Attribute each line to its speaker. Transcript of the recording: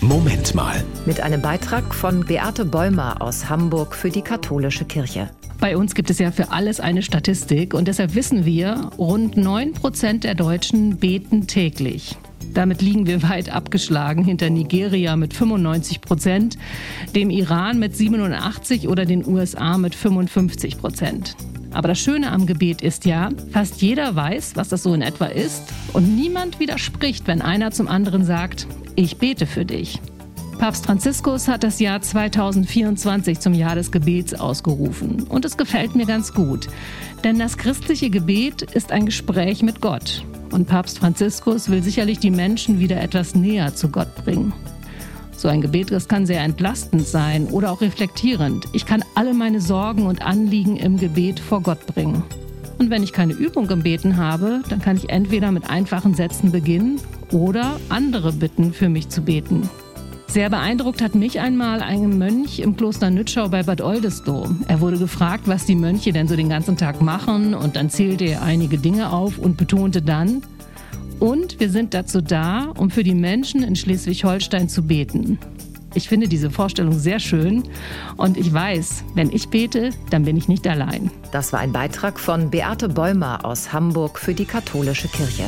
Speaker 1: Moment mal.
Speaker 2: Mit einem Beitrag von Beate Bäumer aus Hamburg für die Katholische Kirche.
Speaker 3: Bei uns gibt es ja für alles eine Statistik und deshalb wissen wir, rund 9 Prozent der Deutschen beten täglich. Damit liegen wir weit abgeschlagen hinter Nigeria mit 95 Prozent, dem Iran mit 87 oder den USA mit 55 Prozent. Aber das Schöne am Gebet ist ja, fast jeder weiß, was das so in etwa ist und niemand widerspricht, wenn einer zum anderen sagt, ich bete für dich. Papst Franziskus hat das Jahr 2024 zum Jahr des Gebets ausgerufen und es gefällt mir ganz gut, denn das christliche Gebet ist ein Gespräch mit Gott und Papst Franziskus will sicherlich die Menschen wieder etwas näher zu Gott bringen. So ein Gebet, das kann sehr entlastend sein oder auch reflektierend. Ich kann alle meine Sorgen und Anliegen im Gebet vor Gott bringen. Und wenn ich keine Übung im Beten habe, dann kann ich entweder mit einfachen Sätzen beginnen oder andere bitten, für mich zu beten. Sehr beeindruckt hat mich einmal ein Mönch im Kloster Nützschau bei Bad Oldesloe. Er wurde gefragt, was die Mönche denn so den ganzen Tag machen und dann zählte er einige Dinge auf und betonte dann, und wir sind dazu da, um für die Menschen in Schleswig-Holstein zu beten. Ich finde diese Vorstellung sehr schön und ich weiß, wenn ich bete, dann bin ich nicht allein.
Speaker 2: Das war ein Beitrag von Beate Bäumer aus Hamburg für die Katholische Kirche.